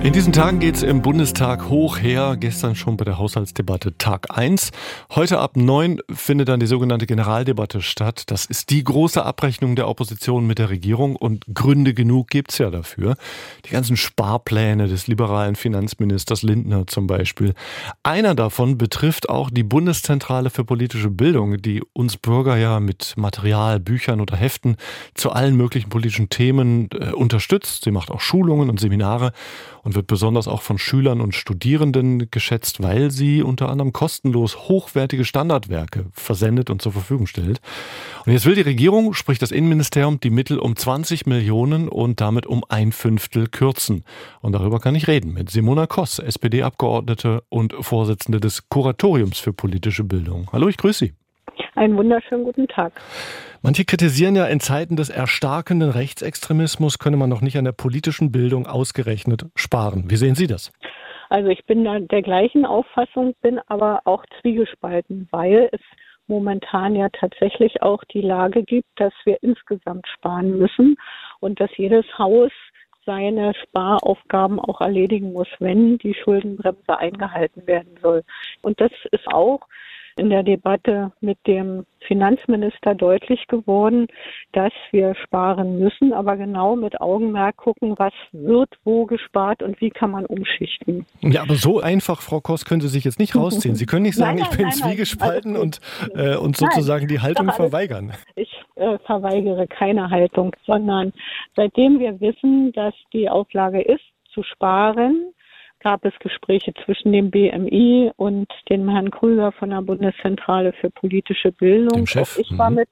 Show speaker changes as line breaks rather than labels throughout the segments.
In diesen Tagen geht es im Bundestag hoch her. Gestern schon bei der Haushaltsdebatte Tag 1. Heute ab 9 findet dann die sogenannte Generaldebatte statt. Das ist die große Abrechnung der Opposition mit der Regierung und Gründe genug gibt's ja dafür. Die ganzen Sparpläne des liberalen Finanzministers Lindner zum Beispiel. Einer davon betrifft auch die Bundeszentrale für politische Bildung, die uns Bürger ja mit Material, Büchern oder Heften zu allen möglichen politischen Themen äh, unterstützt. Sie macht auch Schulungen und Seminare und wird besonders auch von Schülern und Studierenden geschätzt, weil sie unter anderem kostenlos hochwertige Standardwerke versendet und zur Verfügung stellt. Und jetzt will die Regierung, sprich das Innenministerium, die Mittel um 20 Millionen und damit um ein Fünftel kürzen. Und darüber kann ich reden mit Simona Koss, SPD-Abgeordnete und Vorsitzende des Kuratoriums für politische Bildung. Hallo, ich grüße Sie.
Einen wunderschönen guten Tag.
Manche kritisieren ja, in Zeiten des erstarkenden Rechtsextremismus könne man noch nicht an der politischen Bildung ausgerechnet sparen. Wie sehen Sie das?
Also ich bin der gleichen Auffassung, bin aber auch zwiegespalten, weil es momentan ja tatsächlich auch die Lage gibt, dass wir insgesamt sparen müssen und dass jedes Haus seine Sparaufgaben auch erledigen muss, wenn die Schuldenbremse eingehalten werden soll. Und das ist auch in der Debatte mit dem Finanzminister deutlich geworden, dass wir sparen müssen, aber genau mit Augenmerk gucken, was wird wo gespart und wie kann man umschichten.
Ja, aber so einfach, Frau Koss, können Sie sich jetzt nicht rausziehen. Sie können nicht sagen, nein, nein, ich bin nein, zwiegespalten und, äh, und sozusagen die Haltung verweigern.
Ich äh, verweigere keine Haltung, sondern seitdem wir wissen, dass die Auflage ist, zu sparen, gab es Gespräche zwischen dem BMI und dem Herrn Krüger von der Bundeszentrale für politische Bildung.
Dem Chef.
Auch ich war mhm. mit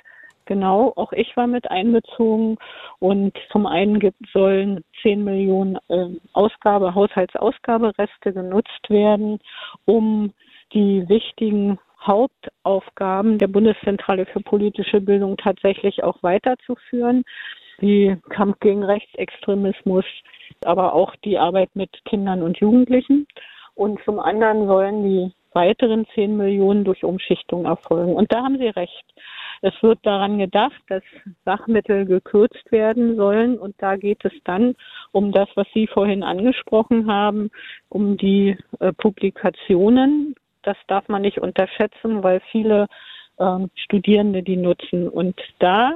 Genau, auch ich war mit einbezogen und zum einen sollen 10 Millionen äh, Ausgabe, Haushaltsausgabereste genutzt werden, um die wichtigen Hauptaufgaben der Bundeszentrale für politische Bildung tatsächlich auch weiterzuführen, wie Kampf gegen Rechtsextremismus, aber auch die Arbeit mit Kindern und Jugendlichen. Und zum anderen sollen die weiteren 10 Millionen durch Umschichtung erfolgen. Und da haben Sie recht. Es wird daran gedacht, dass Sachmittel gekürzt werden sollen. Und da geht es dann um das, was Sie vorhin angesprochen haben, um die äh, Publikationen. Das darf man nicht unterschätzen, weil viele ähm, Studierende die nutzen. Und da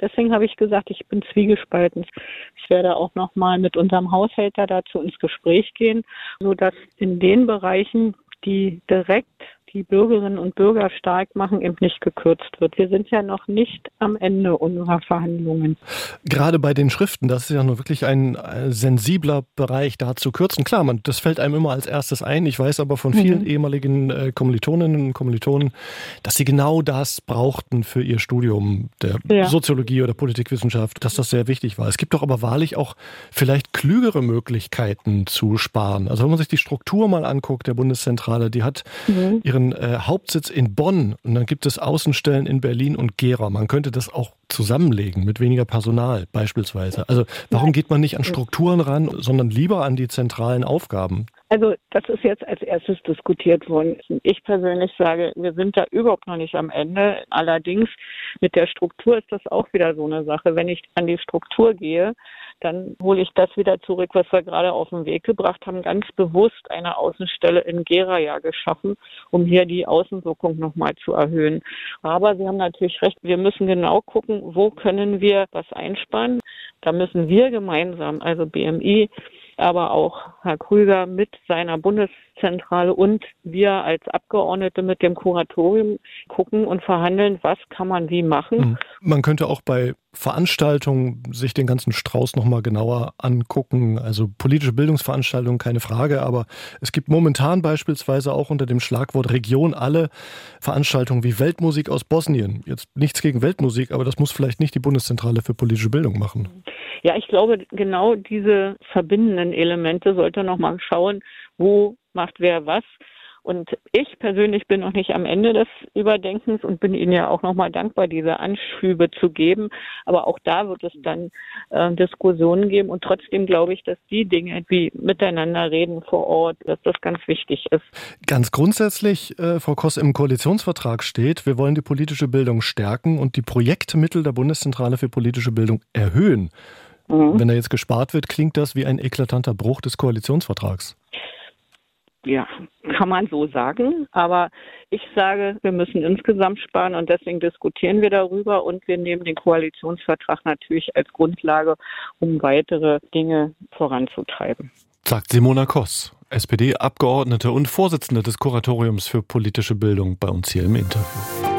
Deswegen habe ich gesagt, ich bin zwiegespalten. Ich werde auch nochmal mit unserem Haushälter dazu ins Gespräch gehen, sodass in den Bereichen, die direkt die Bürgerinnen und Bürger stark machen, eben nicht gekürzt wird. Wir sind ja noch nicht am Ende unserer Verhandlungen.
Gerade bei den Schriften, das ist ja nur wirklich ein äh, sensibler Bereich, da zu kürzen. Klar, man, das fällt einem immer als erstes ein. Ich weiß aber von vielen mhm. ehemaligen äh, Kommilitoninnen und Kommilitonen, dass sie genau das brauchten für ihr Studium der ja. Soziologie oder Politikwissenschaft, dass das sehr wichtig war. Es gibt doch aber wahrlich auch vielleicht klügere Möglichkeiten zu sparen. Also wenn man sich die Struktur mal anguckt, der Bundeszentrale, die hat mhm. ihre äh, Hauptsitz in Bonn und dann gibt es Außenstellen in Berlin und Gera. Man könnte das auch zusammenlegen mit weniger Personal beispielsweise. Also warum geht man nicht an Strukturen ran, sondern lieber an die zentralen Aufgaben?
Also das ist jetzt als erstes diskutiert worden. Ich persönlich sage, wir sind da überhaupt noch nicht am Ende. Allerdings mit der Struktur ist das auch wieder so eine Sache. Wenn ich an die Struktur gehe, dann hole ich das wieder zurück, was wir gerade auf den Weg gebracht haben. Ganz bewusst eine Außenstelle in Gera ja geschaffen, um hier die Außenwirkung nochmal zu erhöhen. Aber Sie haben natürlich recht, wir müssen genau gucken, wo können wir was einsparen. Da müssen wir gemeinsam, also BMI, aber auch Herr Krüger mit seiner Bundeszentrale und wir als Abgeordnete mit dem Kuratorium gucken und verhandeln, was kann man wie machen. Mhm.
Man könnte auch bei Veranstaltungen sich den ganzen Strauß nochmal genauer angucken. Also politische Bildungsveranstaltungen, keine Frage, aber es gibt momentan beispielsweise auch unter dem Schlagwort Region alle Veranstaltungen wie Weltmusik aus Bosnien. Jetzt nichts gegen Weltmusik, aber das muss vielleicht nicht die Bundeszentrale für politische Bildung machen.
Ja, ich glaube, genau diese verbindenden Elemente sollte nochmal schauen, wo macht wer was Und ich persönlich bin noch nicht am Ende des Überdenkens und bin Ihnen ja auch nochmal dankbar, diese Anschübe zu geben. Aber auch da wird es dann äh, Diskussionen geben. Und trotzdem glaube ich, dass die Dinge, wie miteinander reden vor Ort, dass das ganz wichtig ist.
Ganz grundsätzlich, äh, Frau Koss, im Koalitionsvertrag steht, wir wollen die politische Bildung stärken und die Projektmittel der Bundeszentrale für politische Bildung erhöhen. Mhm. Wenn da jetzt gespart wird, klingt das wie ein eklatanter Bruch des Koalitionsvertrags.
Ja, kann man so sagen. Aber ich sage, wir müssen insgesamt sparen und deswegen diskutieren wir darüber und wir nehmen den Koalitionsvertrag natürlich als Grundlage, um weitere Dinge voranzutreiben.
Sagt Simona Koss, SPD-Abgeordnete und Vorsitzende des Kuratoriums für politische Bildung bei uns hier im Interview.